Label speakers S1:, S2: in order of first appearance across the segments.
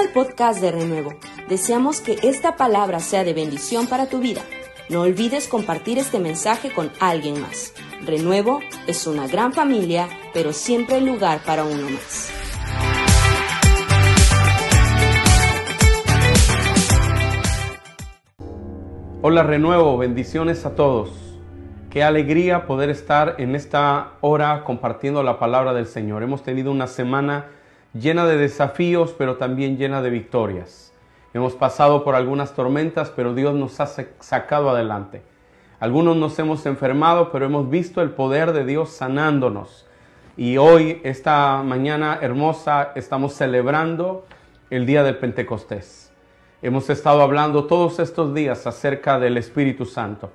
S1: al podcast de Renuevo. Deseamos que esta palabra sea de bendición para tu vida. No olvides compartir este mensaje con alguien más. Renuevo es una gran familia, pero siempre hay lugar para uno más.
S2: Hola Renuevo, bendiciones a todos. Qué alegría poder estar en esta hora compartiendo la palabra del Señor. Hemos tenido una semana llena de desafíos, pero también llena de victorias. Hemos pasado por algunas tormentas, pero Dios nos ha sacado adelante. Algunos nos hemos enfermado, pero hemos visto el poder de Dios sanándonos. Y hoy, esta mañana hermosa, estamos celebrando el día del Pentecostés. Hemos estado hablando todos estos días acerca del Espíritu Santo,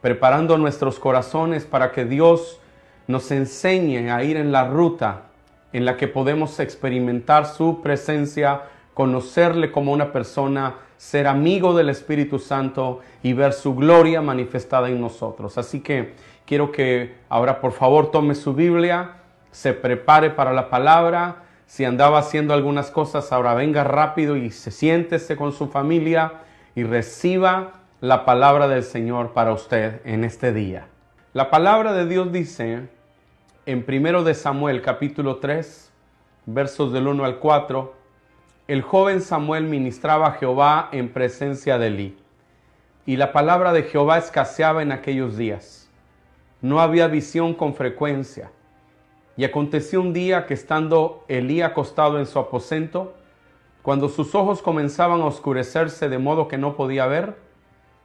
S2: preparando nuestros corazones para que Dios nos enseñe a ir en la ruta en la que podemos experimentar su presencia, conocerle como una persona, ser amigo del Espíritu Santo y ver su gloria manifestada en nosotros. Así que quiero que ahora por favor tome su Biblia, se prepare para la palabra. Si andaba haciendo algunas cosas, ahora venga rápido y se siéntese con su familia y reciba la palabra del Señor para usted en este día. La palabra de Dios dice en 1 de Samuel capítulo 3, versos del 1 al 4, el joven Samuel ministraba a Jehová en presencia de Elí. Y la palabra de Jehová escaseaba en aquellos días. No había visión con frecuencia. Y aconteció un día que estando Elí acostado en su aposento, cuando sus ojos comenzaban a oscurecerse de modo que no podía ver,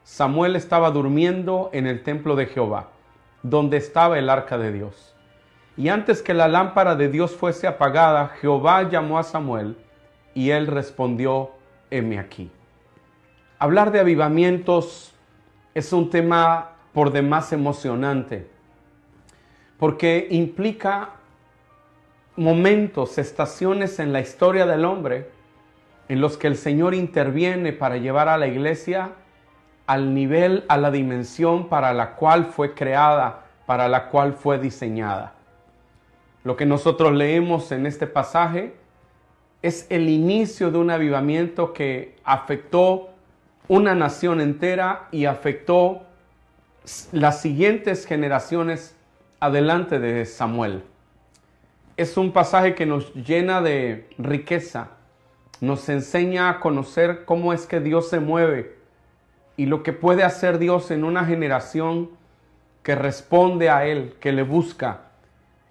S2: Samuel estaba durmiendo en el templo de Jehová, donde estaba el arca de Dios. Y antes que la lámpara de Dios fuese apagada, Jehová llamó a Samuel y él respondió, heme aquí. Hablar de avivamientos es un tema por demás emocionante, porque implica momentos, estaciones en la historia del hombre en los que el Señor interviene para llevar a la iglesia al nivel, a la dimensión para la cual fue creada, para la cual fue diseñada. Lo que nosotros leemos en este pasaje es el inicio de un avivamiento que afectó una nación entera y afectó las siguientes generaciones adelante de Samuel. Es un pasaje que nos llena de riqueza, nos enseña a conocer cómo es que Dios se mueve y lo que puede hacer Dios en una generación que responde a Él, que le busca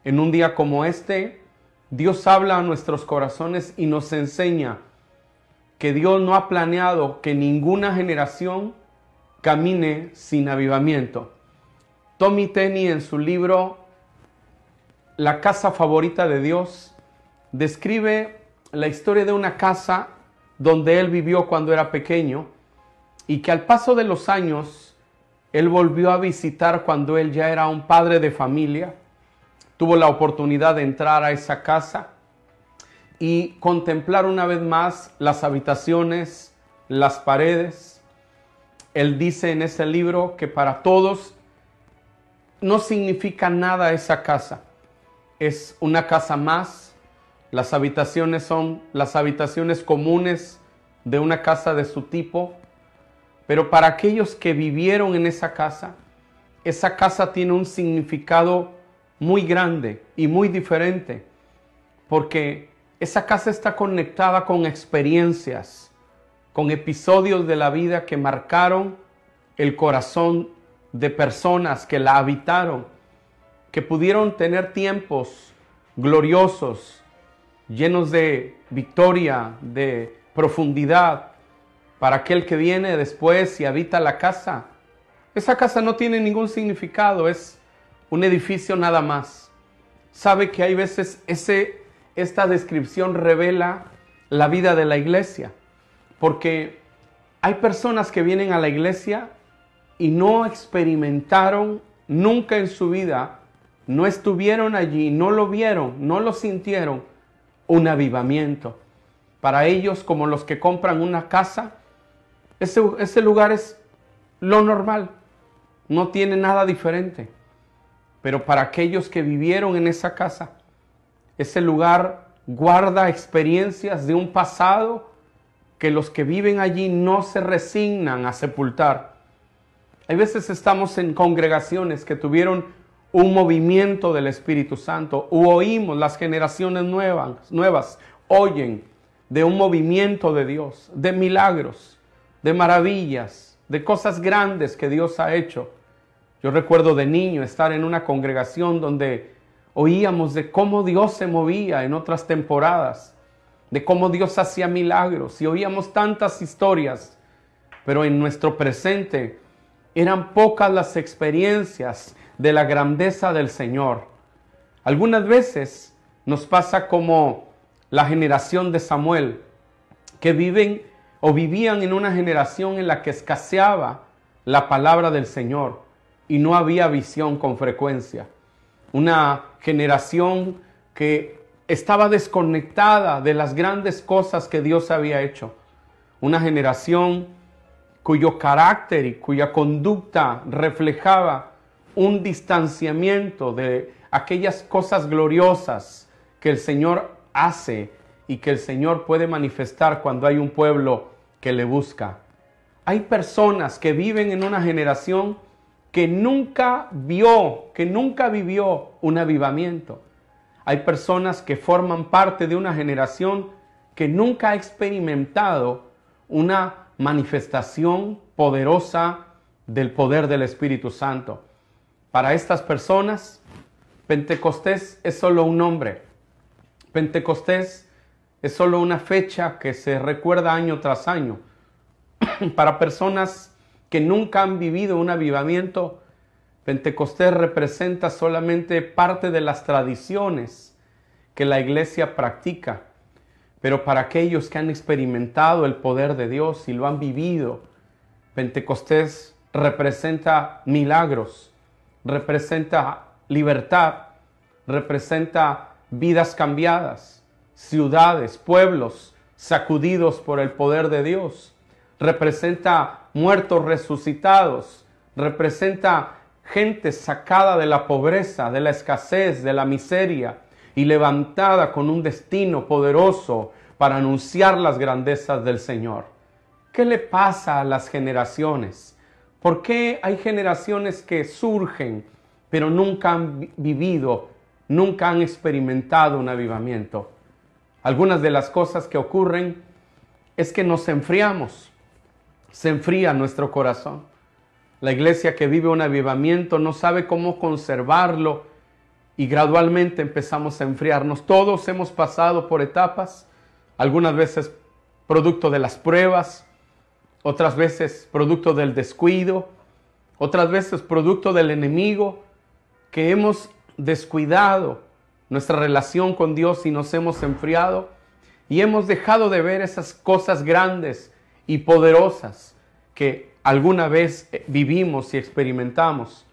S2: en un día como este, Dios habla a nuestros corazones y nos enseña que Dios no ha planeado que ninguna generación camine sin avivamiento. Tommy Tenney en su libro La casa favorita de Dios describe la historia de una casa donde él vivió cuando era pequeño y que al paso de los años él volvió a visitar cuando él ya era un padre de familia tuvo la oportunidad de entrar a esa casa y contemplar una vez más las habitaciones, las paredes. Él dice en ese libro que para todos no significa nada esa casa. Es una casa más. Las habitaciones son las habitaciones comunes de una casa de su tipo. Pero para aquellos que vivieron en esa casa, esa casa tiene un significado muy grande y muy diferente, porque esa casa está conectada con experiencias, con episodios de la vida que marcaron el corazón de personas que la habitaron, que pudieron tener tiempos gloriosos, llenos de victoria, de profundidad, para aquel que viene después y habita la casa. Esa casa no tiene ningún significado, es un edificio nada más. Sabe que hay veces ese, esta descripción revela la vida de la iglesia, porque hay personas que vienen a la iglesia y no experimentaron nunca en su vida, no estuvieron allí, no lo vieron, no lo sintieron, un avivamiento. Para ellos, como los que compran una casa, ese, ese lugar es lo normal, no tiene nada diferente. Pero para aquellos que vivieron en esa casa, ese lugar guarda experiencias de un pasado que los que viven allí no se resignan a sepultar. Hay veces estamos en congregaciones que tuvieron un movimiento del Espíritu Santo oímos las generaciones nuevas, nuevas oyen de un movimiento de Dios, de milagros, de maravillas, de cosas grandes que Dios ha hecho. Yo recuerdo de niño estar en una congregación donde oíamos de cómo Dios se movía en otras temporadas, de cómo Dios hacía milagros y oíamos tantas historias, pero en nuestro presente eran pocas las experiencias de la grandeza del Señor. Algunas veces nos pasa como la generación de Samuel, que viven o vivían en una generación en la que escaseaba la palabra del Señor y no había visión con frecuencia. Una generación que estaba desconectada de las grandes cosas que Dios había hecho. Una generación cuyo carácter y cuya conducta reflejaba un distanciamiento de aquellas cosas gloriosas que el Señor hace y que el Señor puede manifestar cuando hay un pueblo que le busca. Hay personas que viven en una generación que nunca vio, que nunca vivió un avivamiento. Hay personas que forman parte de una generación que nunca ha experimentado una manifestación poderosa del poder del Espíritu Santo. Para estas personas, Pentecostés es solo un nombre. Pentecostés es solo una fecha que se recuerda año tras año. Para personas que nunca han vivido un avivamiento, Pentecostés representa solamente parte de las tradiciones que la iglesia practica. Pero para aquellos que han experimentado el poder de Dios y lo han vivido, Pentecostés representa milagros, representa libertad, representa vidas cambiadas, ciudades, pueblos sacudidos por el poder de Dios. Representa muertos resucitados, representa gente sacada de la pobreza, de la escasez, de la miseria y levantada con un destino poderoso para anunciar las grandezas del Señor. ¿Qué le pasa a las generaciones? ¿Por qué hay generaciones que surgen pero nunca han vivido nunca han experimentado un avivamiento. Algunas de las cosas que ocurren es que nos enfriamos, se enfría nuestro corazón. La iglesia que vive un avivamiento no sabe cómo conservarlo y gradualmente empezamos a enfriarnos. Todos hemos pasado por etapas, algunas veces producto de las pruebas, otras veces producto del descuido, otras veces producto del enemigo, que hemos descuidado nuestra relación con Dios y nos hemos enfriado y hemos dejado de ver esas cosas grandes y poderosas que alguna vez eh, vivimos y experimentamos.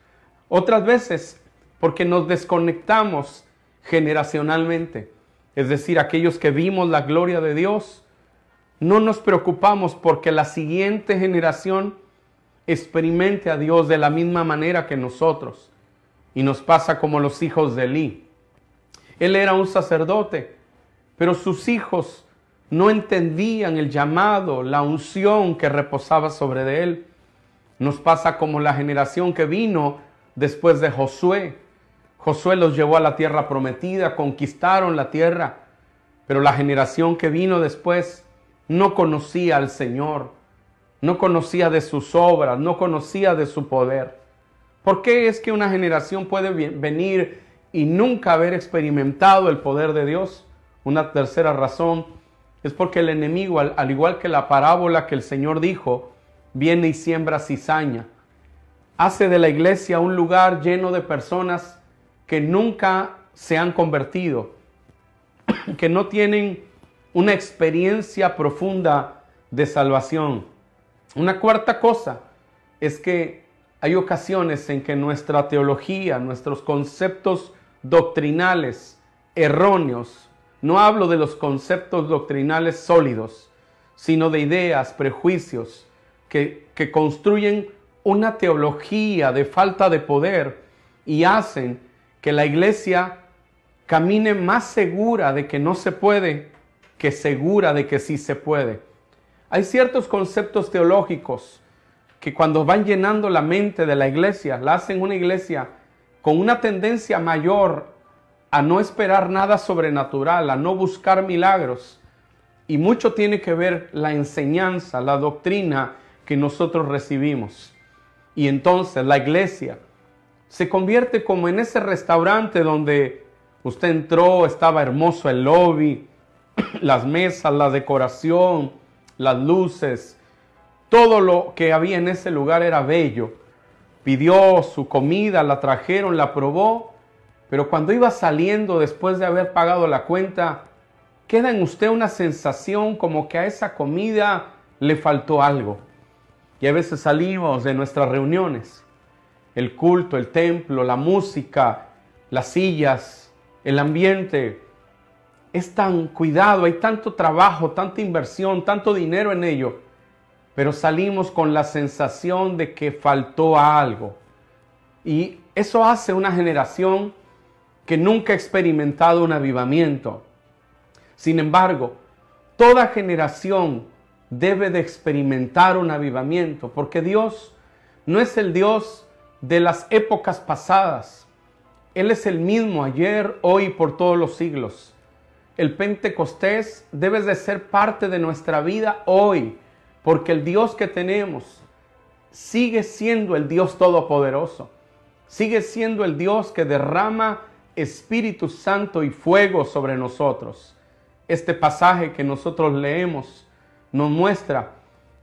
S2: Otras veces porque nos desconectamos generacionalmente. Es decir, aquellos que vimos la gloria de Dios, no nos preocupamos porque la siguiente generación experimente a Dios de la misma manera que nosotros y nos pasa como los hijos de Elí. Él era un sacerdote, pero sus hijos no entendían el llamado, la unción que reposaba sobre de él. Nos pasa como la generación que vino después de Josué. Josué los llevó a la tierra prometida, conquistaron la tierra, pero la generación que vino después no conocía al Señor, no conocía de sus obras, no conocía de su poder. ¿Por qué es que una generación puede venir y nunca haber experimentado el poder de Dios? Una tercera razón es porque el enemigo, al, igual que la parábola que el Señor dijo, viene y siembra cizaña. Hace de la iglesia un lugar lleno de personas que nunca se han convertido, que no tienen una experiencia profunda de salvación. Una cuarta cosa es que hay ocasiones en que nuestra teología, nuestros conceptos doctrinales erróneos, no hablo de los conceptos doctrinales sólidos, sino de ideas, prejuicios, que, que construyen una teología de falta de poder y hacen que la iglesia camine más segura de que no se puede que segura de que sí se puede. Hay ciertos conceptos teológicos que cuando van llenando la mente de la iglesia, la hacen una iglesia con una tendencia mayor a no esperar nada sobrenatural, a no buscar milagros. Y mucho tiene que ver la enseñanza, la doctrina que nosotros recibimos. Y entonces la iglesia se convierte como en ese restaurante donde usted entró, estaba hermoso el lobby, las mesas, la decoración, las luces, todo lo que había en ese lugar era bello. Pidió su comida, la trajeron, la probó, pero cuando iba saliendo después de haber pagado la cuenta, queda en usted una sensación como que a esa comida le faltó algo. Y a veces salimos de nuestras reuniones, el culto, el templo, la música, las sillas, el ambiente, es tan cuidado, hay tanto trabajo, tanta inversión, tanto dinero en ello, pero salimos con la sensación de que faltó algo. Y eso hace una generación que nunca ha experimentado un avivamiento. Sin embargo, toda generación debe de experimentar un avivamiento, porque Dios no es el Dios de las épocas pasadas. Él es el mismo ayer, hoy y por todos los siglos. El Pentecostés debe de ser parte de nuestra vida hoy, porque el Dios que tenemos sigue siendo el Dios todopoderoso. Sigue siendo el Dios que derrama Espíritu Santo y fuego sobre nosotros. Este pasaje que nosotros leemos nos muestra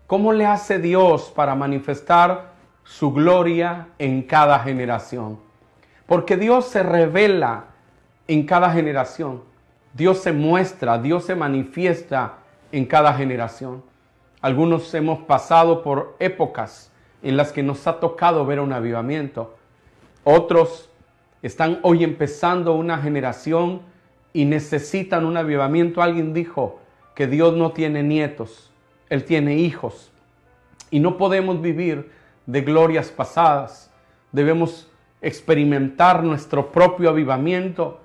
S2: cómo le hace Dios para manifestar su gloria en cada generación. Porque Dios se revela en cada generación. Dios se muestra, Dios se manifiesta en cada generación. Algunos hemos pasado por épocas en las que nos ha tocado ver un avivamiento. Otros están hoy empezando una generación y necesitan un avivamiento. Alguien dijo, que Dios no tiene nietos, Él tiene hijos. Y no podemos vivir de glorias pasadas. Debemos experimentar nuestro propio avivamiento,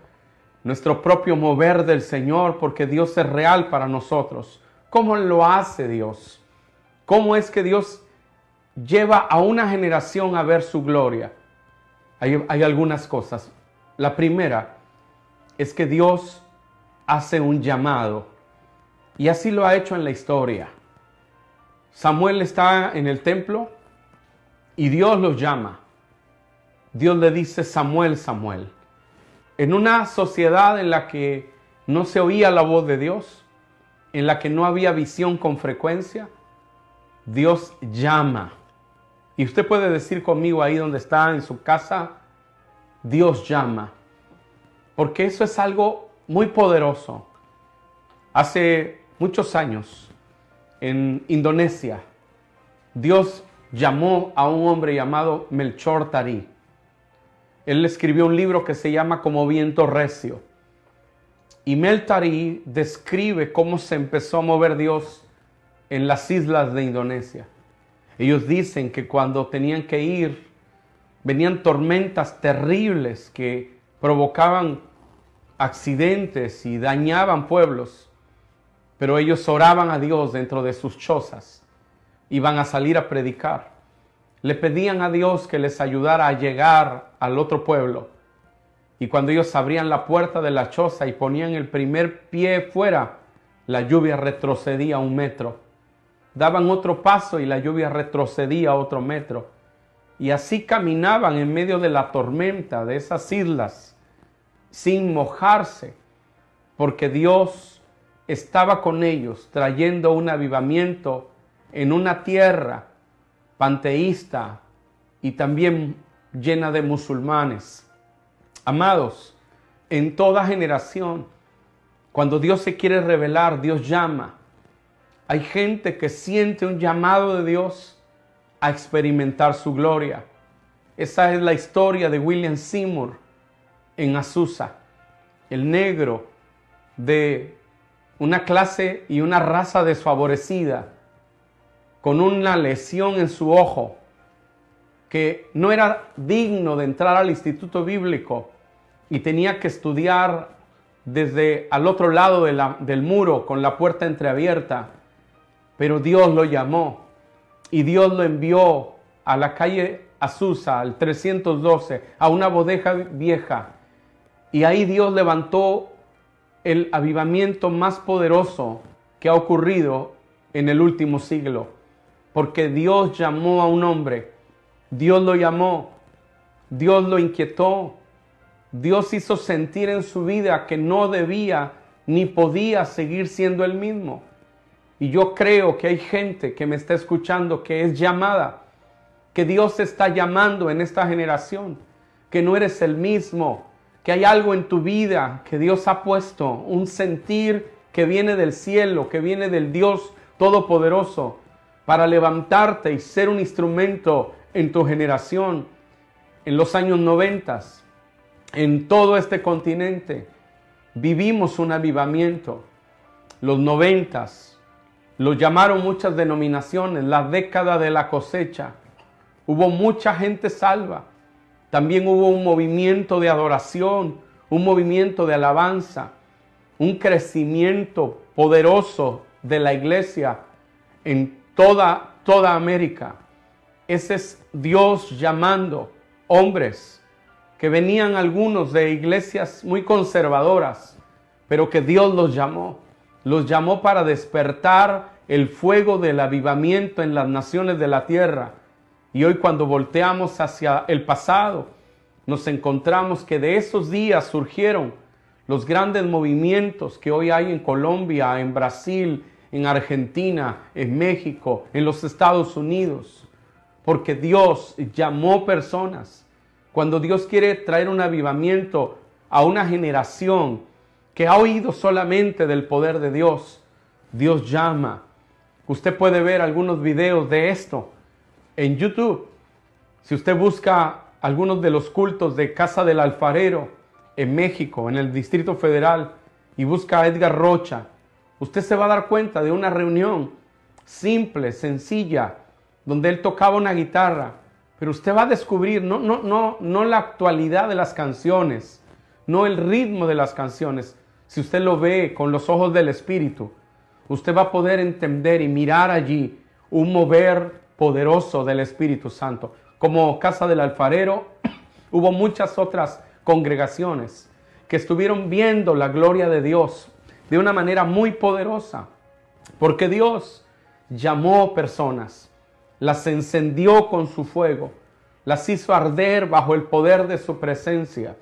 S2: nuestro propio mover del Señor, porque Dios es real para nosotros. ¿Cómo lo hace Dios? ¿Cómo es que Dios lleva a una generación a ver su gloria? Hay, algunas cosas. La primera es que Dios hace un llamado y así lo ha hecho en la historia. Samuel está en el templo y Dios lo llama. Dios le dice Samuel, Samuel. En una sociedad en la que no se oía la voz de Dios, en la que no había visión con frecuencia, Dios llama. Y usted puede decir conmigo ahí donde está en su casa, Dios llama. Porque eso es algo muy poderoso. Hace muchos años, en Indonesia, Dios llamó a un hombre llamado Melchor Tarí. Él escribió un libro que se llama Como viento recio. Y Meltarí describe cómo se empezó a mover Dios en las islas de Indonesia. Ellos dicen que cuando tenían que ir, venían tormentas terribles que provocaban accidentes y dañaban pueblos. Pero ellos oraban a Dios dentro de sus chozas. Iban a salir a predicar. Le pedían a Dios que les ayudara a llegar al otro pueblo. Y cuando ellos abrían la puerta de la choza y ponían el primer pie fuera, la lluvia retrocedía un metro. Daban otro paso y la lluvia retrocedía otro metro. Y así caminaban en medio de la tormenta de esas islas, sin mojarse, porque Dios estaba con ellos trayendo un avivamiento en una tierra panteísta y también llena de musulmanes. Amados, en toda generación, cuando Dios se quiere revelar, Dios llama. Hay gente que siente un llamado de Dios a experimentar su gloria. Esa es la historia de William Seymour en Azusa, el negro de una clase y una raza desfavorecida, con una lesión en su ojo, que no era digno de entrar al instituto bíblico y tenía que estudiar desde al otro lado del muro con la puerta entreabierta. Pero Dios lo llamó y Dios lo envió a la calle Azusa, al 312, a una bodeja vieja. Y ahí Dios levantó el avivamiento más poderoso que ha ocurrido en el último siglo. Porque Dios llamó a un hombre, Dios lo llamó, Dios lo inquietó, Dios hizo sentir en su vida que no debía ni podía seguir siendo el mismo. Y yo creo que hay gente que me está escuchando que es llamada, que Dios está llamando en esta generación, que no eres el mismo, que hay algo en tu vida que Dios ha puesto, un sentir que viene del cielo, que viene del Dios Todopoderoso, para levantarte y ser un instrumento en tu generación, en los años noventas, en todo este continente. Vivimos un avivamiento. Los noventas, lo llamaron muchas denominaciones, la década de la cosecha. Hubo mucha gente salva. También hubo un movimiento de adoración, un movimiento de alabanza, un crecimiento poderoso de la iglesia en toda, toda América. Ese es Dios llamando hombres que venían algunos de iglesias muy conservadoras, pero que Dios los llamó los llamó para despertar el fuego del avivamiento en las naciones de la tierra. Y hoy cuando volteamos hacia el pasado, nos encontramos que de esos días surgieron los grandes movimientos que hoy hay en Colombia, en Brasil, en Argentina, en México, en los Estados Unidos. Porque Dios llamó personas. Cuando Dios quiere traer un avivamiento a una generación, que ha oído solamente del poder de Dios, Dios llama. Usted puede ver algunos videos de esto en YouTube. Si usted busca algunos de los cultos de Casa del Alfarero en México, en el Distrito Federal, y busca a Edgar Rocha, usted se va a dar cuenta de una reunión simple, sencilla, donde él tocaba una guitarra, pero usted va a descubrir no, no, no, no la actualidad de las canciones, no el ritmo de las canciones, si usted lo ve con los ojos del Espíritu, usted va a poder entender y mirar allí un mover poderoso del Espíritu Santo. Como Casa del Alfarero, hubo muchas otras congregaciones que estuvieron viendo la gloria de Dios de una manera muy poderosa, porque Dios llamó personas, las encendió con su fuego, las hizo arder bajo el poder de su presencia.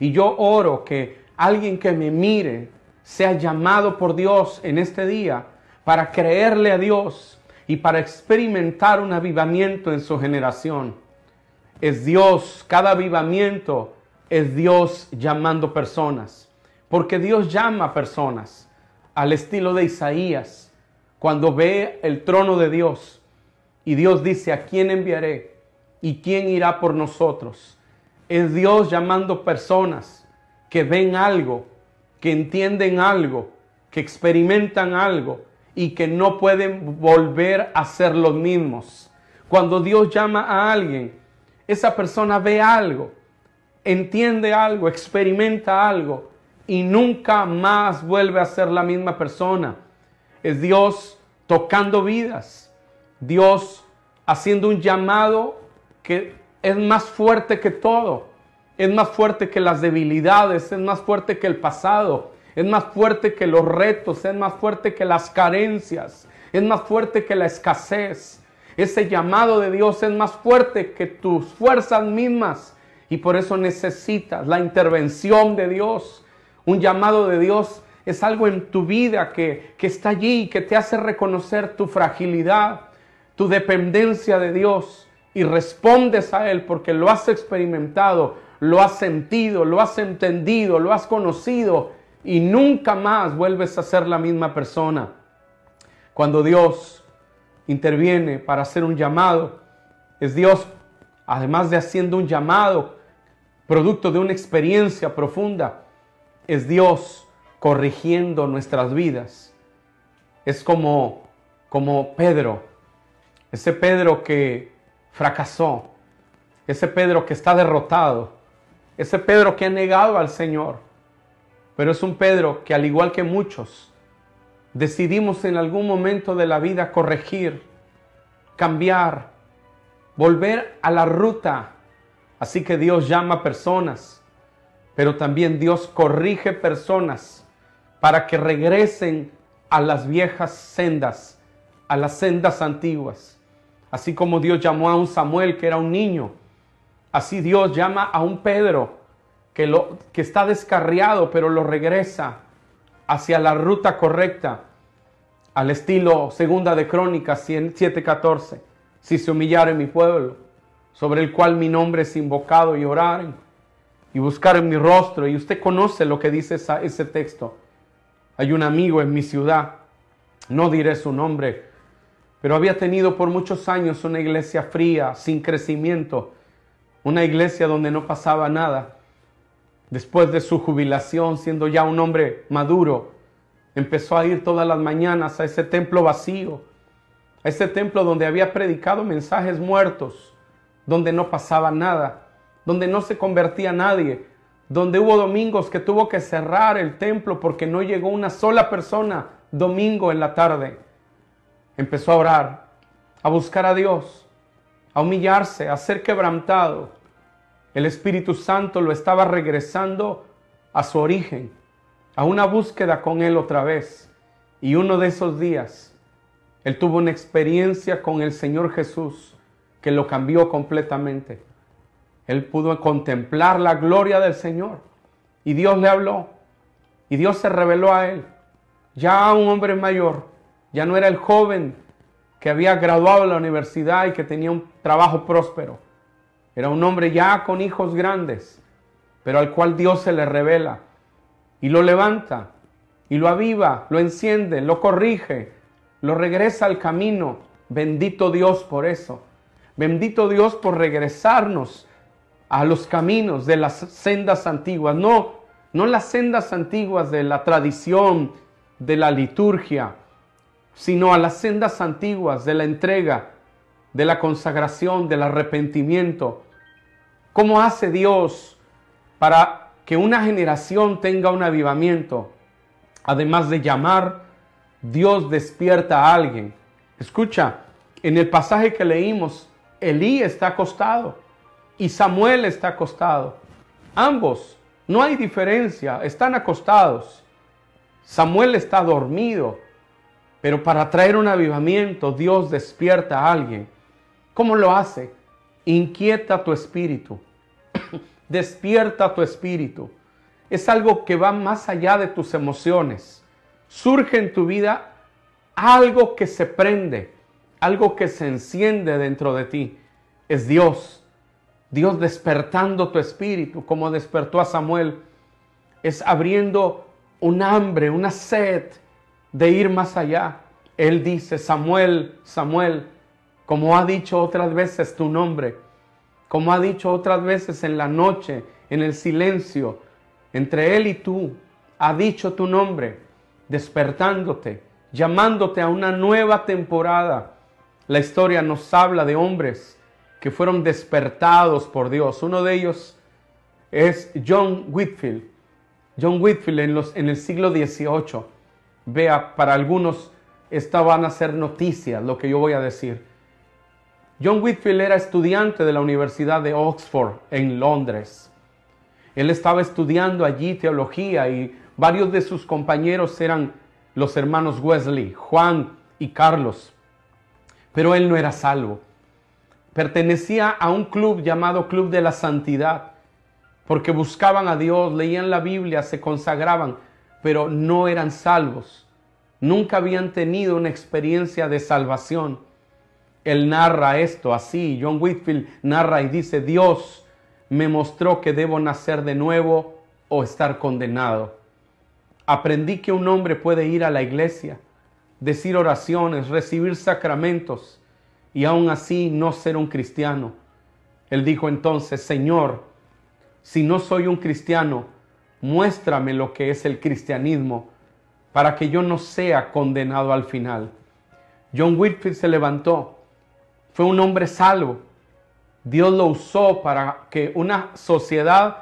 S2: Y yo oro que alguien que me mire sea llamado por Dios en este día para creerle a Dios y para experimentar un avivamiento en su generación. Es Dios, cada avivamiento es Dios llamando personas, porque Dios llama personas al estilo de Isaías, cuando ve el trono de Dios y Dios dice, ¿a quién enviaré? ¿Y quién irá por nosotros? Es Dios llamando personas que ven algo, que entienden algo, que experimentan algo y que no pueden volver a ser los mismos. Cuando Dios llama a alguien, esa persona ve algo, entiende algo, experimenta algo y nunca más vuelve a ser la misma persona. Es Dios tocando vidas, Dios haciendo un llamado que es más fuerte que todo es más fuerte que las debilidades, es más fuerte que el pasado, es más fuerte que los retos, es más fuerte que las carencias, es más fuerte que la escasez. Ese llamado de Dios es más fuerte que tus fuerzas mismas y por eso necesitas la intervención de Dios. Un llamado de Dios es algo en tu vida que, que está allí, que te hace reconocer tu fragilidad, tu dependencia de Dios y respondes a Él porque lo has experimentado, lo has sentido, lo has entendido, lo has conocido y nunca más vuelves a ser la misma persona. Cuando Dios interviene para hacer un llamado, es Dios, además de haciendo un llamado, producto de una experiencia profunda, es Dios corrigiendo nuestras vidas. Es como, como Pedro, ese Pedro que fracasó, ese Pedro que está derrotado, ese Pedro que ha negado al Señor. Pero es un Pedro que al igual que muchos, decidimos en algún momento de la vida corregir, cambiar, volver a la ruta. Así que Dios llama personas, pero también Dios corrige personas para que regresen a las viejas sendas, a las sendas antiguas. Así como Dios llamó a un Samuel que era un niño, así Dios llama a un Pedro que, lo, que está descarriado, pero lo regresa hacia la ruta correcta, al estilo segunda de Crónicas 7:14. Si se humillare mi pueblo, sobre el cual mi nombre es invocado y oraren y buscar en mi rostro. Y usted conoce lo que dice ese texto. Hay un amigo en mi ciudad, no diré su nombre, pero había tenido por muchos años una iglesia fría, sin crecimiento, una iglesia donde no pasaba nada. Después de su jubilación, siendo ya un hombre maduro, empezó a ir todas las mañanas a ese templo vacío, a ese templo donde había predicado mensajes muertos, donde no pasaba nada, donde no se convertía nadie, donde hubo domingos que tuvo que cerrar el templo porque no llegó una sola persona domingo en la tarde. Empezó a orar, a buscar a Dios, a humillarse, a ser quebrantado. El Espíritu Santo lo estaba regresando a su origen, a una búsqueda con Él otra vez. Y uno de esos días, Él tuvo una experiencia con el Señor Jesús que lo cambió completamente. Él pudo contemplar la gloria del Señor. Y Dios le habló. Y Dios se reveló a él. Ya un hombre mayor. Ya no era el joven que había graduado de la universidad y que tenía un trabajo próspero. Era un hombre ya con hijos grandes, pero al cual Dios se le revela y lo levanta y lo aviva, lo enciende, lo corrige, lo regresa al camino. Bendito Dios por eso. Bendito Dios por regresarnos a los caminos de las sendas antiguas, no, no las sendas antiguas de la tradición, de la liturgia, sino a las sendas antiguas de la entrega, de la consagración, del arrepentimiento. ¿Cómo hace Dios para que una generación tenga un avivamiento? Además de llamar, Dios despierta a alguien. Escucha, en el pasaje que leímos, Elí está acostado y Samuel está acostado. Ambos, no hay diferencia, están acostados. Samuel está dormido, pero para traer un avivamiento Dios despierta a alguien. ¿Cómo lo hace? Inquieta tu espíritu, despierta tu espíritu. Es algo que va más allá de tus emociones. Surge en tu vida algo que se prende, algo que se enciende dentro de ti. Es Dios Dios despertando tu espíritu, como despertó a Samuel, es abriendo un hambre, una sed de ir más allá. Él dice, Samuel, Samuel, como ha dicho otras veces tu nombre, como ha dicho otras veces en la noche, en el silencio, entre él y tú, ha dicho tu nombre, despertándote, llamándote a una nueva temporada. La historia nos habla de hombres que fueron despertados por Dios. Uno de ellos es John Whitfield. John Whitfield en, los, en el siglo XVIII. Vea, para algunos esta van a ser noticias lo que yo voy a decir. John Whitfield era estudiante de la Universidad de Oxford en Londres. Él estaba estudiando allí teología y varios de sus compañeros eran los hermanos Wesley, Juan y Carlos. Pero él no era salvo pertenecía a un club llamado Club de la Santidad, porque buscaban a Dios, leían la Biblia, se consagraban, pero no eran salvos. Nunca habían tenido una experiencia de salvación. Él narra esto así, John Whitfield narra y dice, Dios me mostró que debo nacer de nuevo o estar condenado. Aprendí que un hombre puede ir a la iglesia, decir oraciones, recibir sacramentos, y aún así no ser un cristiano. Él dijo entonces, Señor, si no soy un cristiano, muéstrame lo que es el cristianismo para que yo no sea condenado al final. John Whitfield se levantó, fue un hombre salvo. Dios lo usó para que una sociedad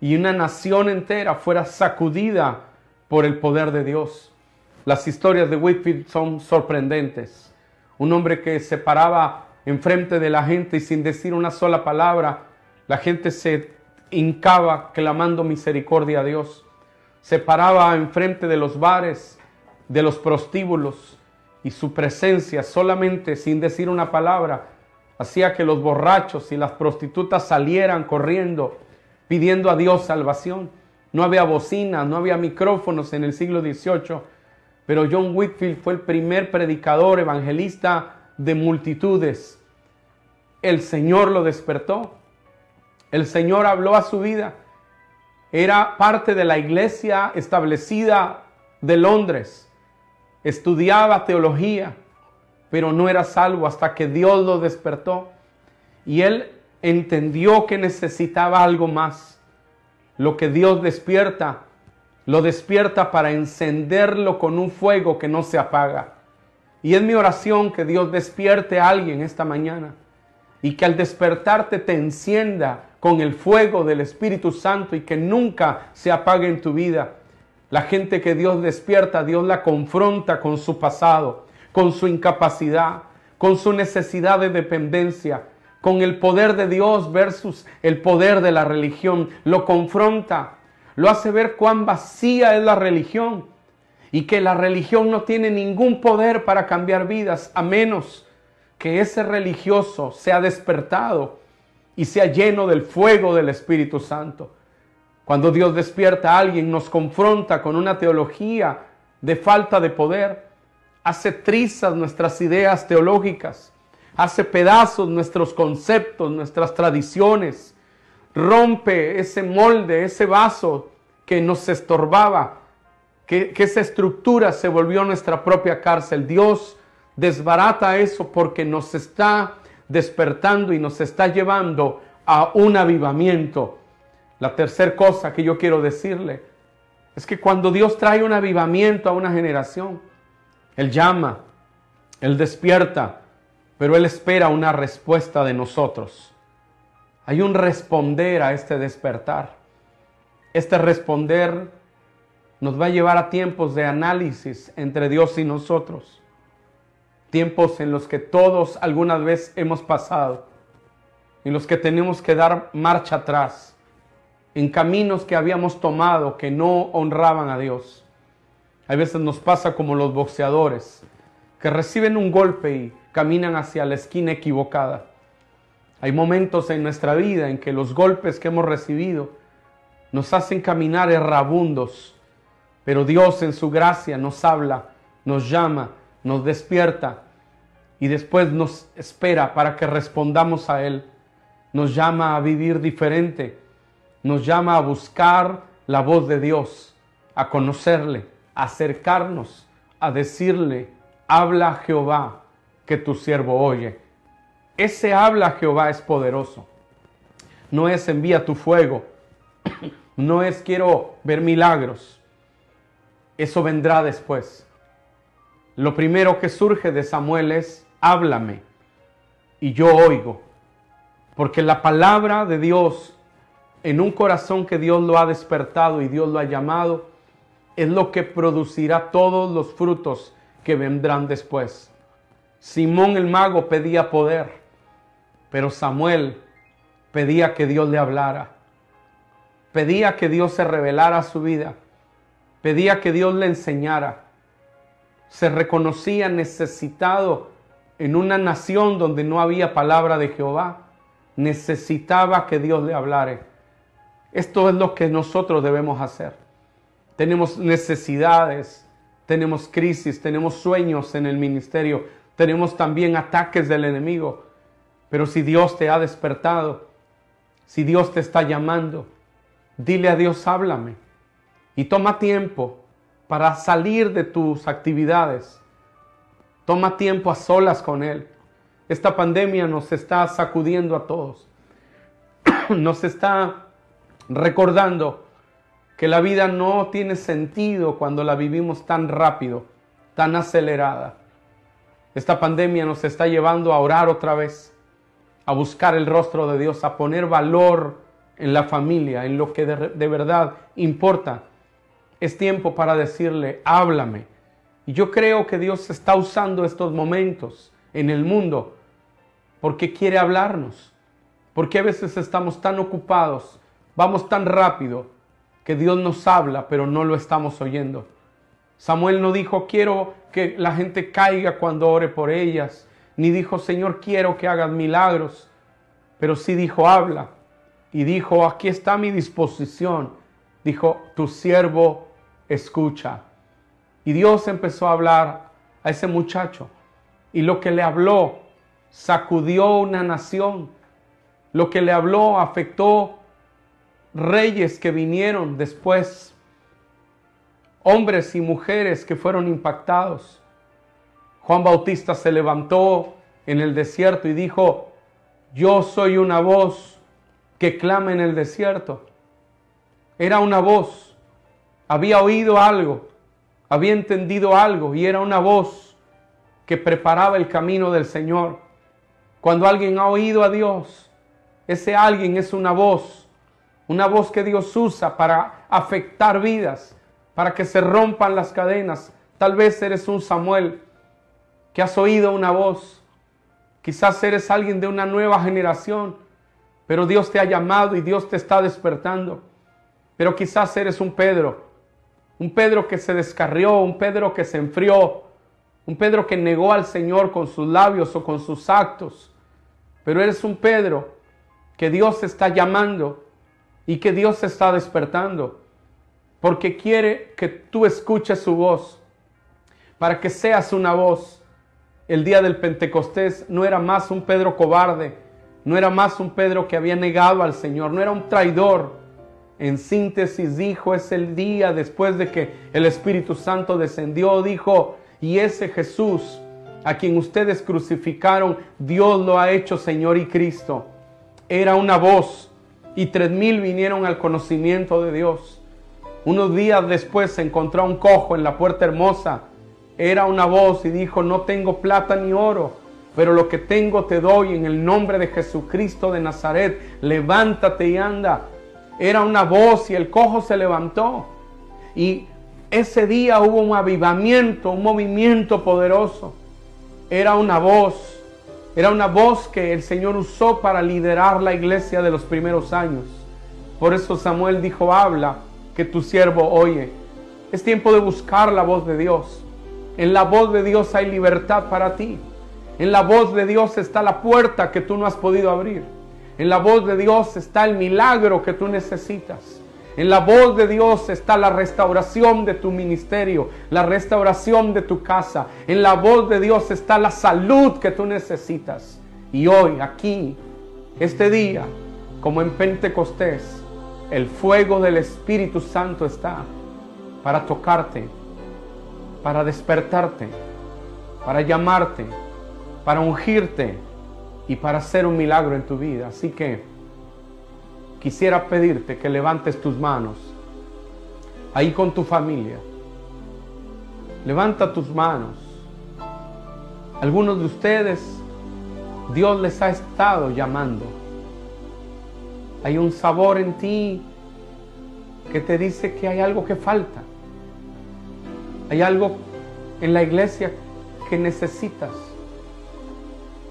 S2: y una nación entera fuera sacudida por el poder de Dios. Las historias de Whitfield son sorprendentes. Un hombre que se paraba enfrente de la gente y sin decir una sola palabra, la gente se hincaba clamando misericordia a Dios. Se paraba enfrente de los bares, de los prostíbulos, y su presencia solamente sin decir una palabra hacía que los borrachos y las prostitutas salieran corriendo pidiendo a Dios salvación. No había bocinas, no había micrófonos en el siglo XVIII, pero John Whitfield fue el primer predicador evangelista de multitudes. El Señor lo despertó. El Señor habló a su vida. Era parte de la iglesia establecida de Londres estudiaba teología, pero no era salvo hasta que Dios lo despertó. Y él entendió que necesitaba algo más. Lo que Dios despierta, lo despierta para encenderlo con un fuego que no se apaga. Y es mi oración que Dios despierte a alguien esta mañana y que al despertarte te encienda con el fuego del Espíritu Santo y que nunca se apague en tu vida la gente que Dios despierta, Dios la confronta con su pasado, con su incapacidad, con su necesidad de dependencia, con el poder de Dios versus el poder de la religión. Lo confronta, lo hace ver cuán vacía es la religión y que la religión no tiene ningún poder para cambiar vidas a menos que ese religioso sea despertado y sea lleno del fuego del Espíritu Santo. Cuando Dios despierta a alguien, nos confronta con una teología de falta de poder, hace trizas nuestras ideas teológicas, hace pedazos nuestros conceptos, nuestras tradiciones, rompe ese molde, ese vaso que nos estorbaba, que, esa estructura se volvió nuestra propia cárcel. Dios desbarata eso porque nos está despertando y nos está llevando a un avivamiento la tercera cosa que yo quiero decirle es que cuando Dios trae un avivamiento a una generación, Él llama, Él despierta, pero Él espera una respuesta de nosotros. Hay un responder a este despertar. Este responder nos va a llevar a tiempos de análisis entre Dios y nosotros. Tiempos en los que todos alguna vez hemos pasado, en los que tenemos que dar marcha atrás en caminos que habíamos tomado que no honraban a Dios. A veces nos pasa como los boxeadores, que reciben un golpe y caminan hacia la esquina equivocada. Hay momentos en nuestra vida en que los golpes que hemos recibido nos hacen caminar errabundos, pero Dios en su gracia nos habla, nos llama, nos despierta y después nos espera para que respondamos a Él. Nos llama a vivir diferente nos llama a buscar la voz de Dios, a conocerle, a acercarnos, a decirle, habla Jehová, que tu siervo oye. Ese habla Jehová es poderoso. No es envía tu fuego, no es quiero ver milagros. Eso vendrá después. Lo primero que surge de Samuel es, háblame y yo oigo. Porque la palabra de Dios en un corazón que Dios lo ha despertado y Dios lo ha llamado, es lo que producirá todos los frutos que vendrán después. Simón el mago pedía poder, pero Samuel pedía que Dios le hablara. Pedía que Dios se revelara a su vida. Pedía que Dios le enseñara. Se reconocía necesitado en una nación donde no había palabra de Jehová. Necesitaba que Dios le hablara. Esto es lo que nosotros debemos hacer. Tenemos necesidades, tenemos crisis, tenemos sueños en el ministerio, tenemos también ataques del enemigo. Pero si Dios te ha despertado, si Dios te está llamando, dile a Dios, háblame. Y toma tiempo para salir de tus actividades. Toma tiempo a solas con Él. Esta pandemia nos está sacudiendo a todos. Nos está recordando que la vida no tiene sentido cuando la vivimos tan rápido, tan acelerada. Esta pandemia nos está llevando a orar otra vez, a buscar el rostro de Dios, a poner valor en la familia, en lo que de, verdad importa. Es tiempo para decirle, háblame, Y yo creo que Dios está usando estos momentos en el mundo porque quiere hablarnos. Porque a veces estamos tan ocupados, vamos tan rápido, que Dios nos habla, pero no lo estamos oyendo. Samuel no dijo, quiero que la gente caiga cuando ore por ellas, ni dijo, Señor, quiero que hagas milagros, pero sí dijo, habla. Y dijo, aquí está mi disposición. Dijo, tu siervo escucha. Y Dios empezó a hablar a ese muchacho. Y lo que le habló sacudió una nación. Lo que le habló afectó reyes que vinieron después. Hombres y mujeres que fueron impactados. Juan Bautista se levantó en el desierto y dijo, yo soy una voz que clama en el desierto. Era una voz, había oído algo, había entendido algo y era una voz que preparaba el camino del Señor. Cuando alguien ha oído a Dios, ese alguien es una voz, una voz que Dios usa para afectar vidas, para que se rompan las cadenas. Tal vez eres un Samuel que has oído una voz. Quizás eres alguien de una nueva generación, pero Dios te ha llamado y Dios te está despertando. Pero quizás eres un Pedro, un Pedro que se descarrió, un Pedro que se enfrió, un Pedro que negó al Señor con sus labios o con sus actos. Pero eres un Pedro que Dios está llamando y que Dios está despertando, porque quiere que tú escuches su voz, para que seas una voz. El día del Pentecostés no era más un Pedro cobarde, no era más un Pedro que había negado al Señor, no era un traidor. En síntesis dijo, es el día después de que el Espíritu Santo descendió, dijo, y ese Jesús a quien ustedes crucificaron, Dios lo ha hecho Señor y Cristo. Era una voz y tres mil vinieron al conocimiento de Dios. Unos días después se encontró un cojo en la puerta hermosa. Era una voz y dijo, no tengo plata ni oro, pero lo que tengo te doy en el nombre de Jesucristo de Nazaret. Levántate y anda. Era una voz y el cojo se levantó. Y ese día hubo un avivamiento, un movimiento poderoso era una voz, era una voz que el Señor usó para liderar la iglesia de los primeros años. Por eso Samuel dijo, habla, que tu siervo oye. Es tiempo de buscar la voz de Dios. En la voz de Dios hay libertad para ti. En la voz de Dios está la puerta que tú no has podido abrir. En la voz de Dios está el milagro que tú necesitas. En la voz de Dios está la restauración de tu ministerio, la restauración de tu casa. En la voz de Dios está la salud que tú necesitas. Y hoy, aquí, este día, como en Pentecostés, el fuego del Espíritu Santo está para tocarte, para despertarte, para llamarte, para ungirte y para hacer un milagro en tu vida. Así que quisiera pedirte que levantes tus manos ahí con tu familia. Levanta tus manos. Algunos de ustedes, Dios les ha estado llamando. Hay un sabor en ti que te dice que hay algo que falta. Hay algo en la iglesia que necesitas.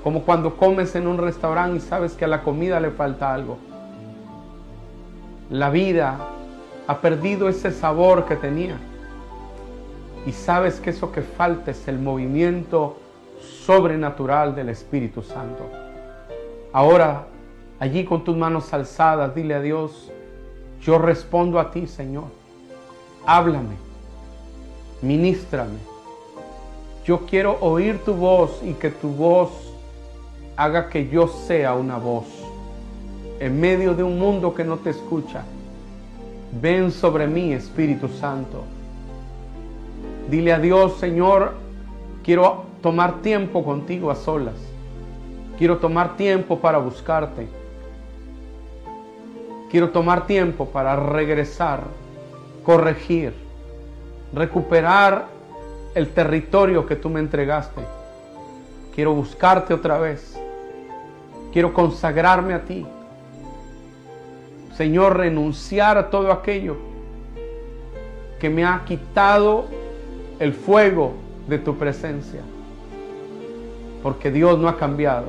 S2: Como cuando comes en un restaurante y sabes que a la comida le falta algo la vida ha perdido ese sabor que tenía. Y sabes que eso que falta es el movimiento sobrenatural del Espíritu Santo. Ahora, allí con tus manos alzadas, dile a Dios, yo respondo a ti, Señor. Háblame, ministrame. Yo quiero oír tu voz y que tu voz haga que yo sea una voz en medio de un mundo que no te escucha. Ven sobre mí, Espíritu Santo. Dile a Dios, Señor, quiero tomar tiempo contigo a solas. Quiero tomar tiempo para buscarte. Quiero tomar tiempo para regresar, corregir, recuperar el territorio que tú me entregaste. Quiero buscarte otra vez. Quiero consagrarme a ti. Señor, renunciar a todo aquello que me ha quitado el fuego de tu presencia. Porque Dios no ha cambiado.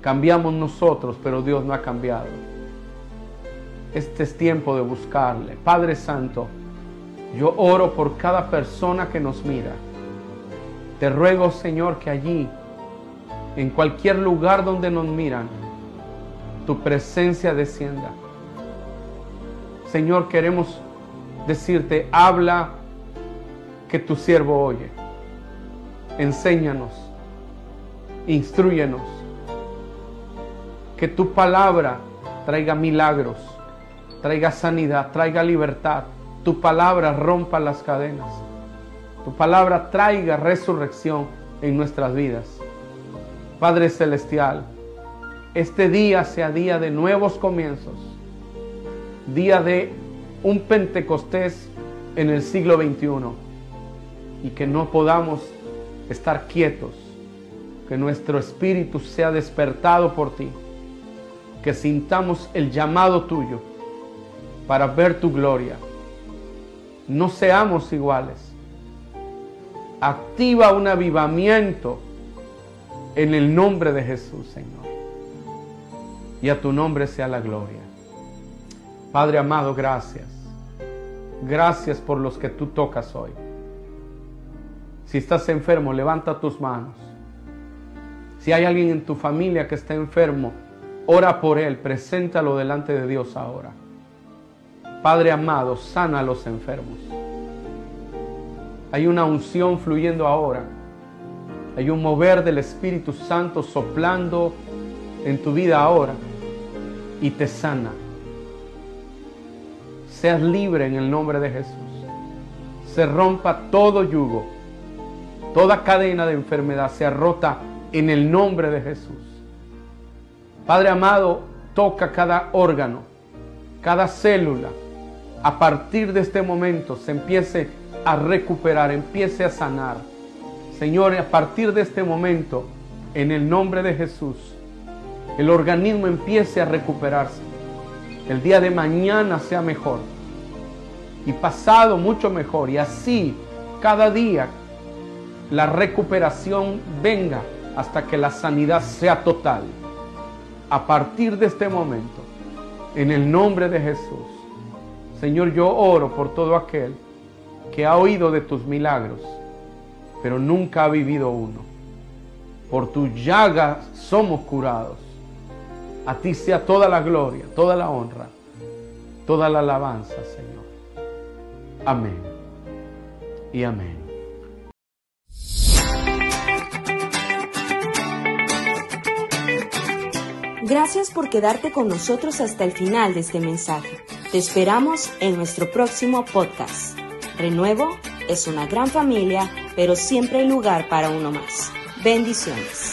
S2: Cambiamos nosotros, pero Dios no ha cambiado. Este es tiempo de buscarle. Padre Santo, yo oro por cada persona que nos mira. Te ruego, Señor, que allí, en cualquier lugar donde nos miran, tu presencia descienda. Señor, queremos decirte, habla que tu siervo oye. Enséñanos, instruyenos. Que tu palabra traiga milagros, traiga sanidad, traiga libertad. Tu palabra rompa las cadenas. Tu palabra traiga resurrección en nuestras vidas. Padre Celestial, este día sea día de nuevos comienzos, día de un Pentecostés en el siglo XXI y que no podamos estar quietos, que nuestro espíritu sea despertado por ti, que sintamos el llamado tuyo para ver tu gloria. No seamos iguales. Activa un avivamiento en el nombre de Jesús, Señor. Y a tu nombre sea la gloria. Padre amado, gracias. Gracias por los que tú tocas hoy. Si estás enfermo, levanta tus manos. Si hay alguien en tu familia que está enfermo, ora por él, preséntalo delante de Dios ahora. Padre amado, sana a los enfermos. Hay una unción fluyendo ahora. Hay un mover del Espíritu Santo soplando en tu vida ahora y te sana. Seas libre en el nombre de Jesús. Se rompa todo yugo Toda cadena de enfermedad sea rota en el nombre de Jesús. Padre amado, toca cada órgano, cada célula. A partir de este momento se empiece a recuperar, empiece a sanar. Señor, a partir de este momento, en el nombre de Jesús, el organismo empiece a recuperarse. El día de mañana sea mejor. Y pasado mucho mejor. Y así, cada día, la recuperación venga hasta que la sanidad sea total. A partir de este momento, en el nombre de Jesús, Señor, yo oro por todo aquel que ha oído de tus milagros, pero nunca ha vivido uno. Por tu llaga somos curados. A ti sea toda la gloria, toda la honra, toda la alabanza, Señor. Amén. Y amén.
S1: Gracias por quedarte con nosotros hasta el final de este mensaje. Te esperamos en nuestro próximo podcast. Renuevo es una gran familia, pero siempre hay lugar para uno más. Bendiciones.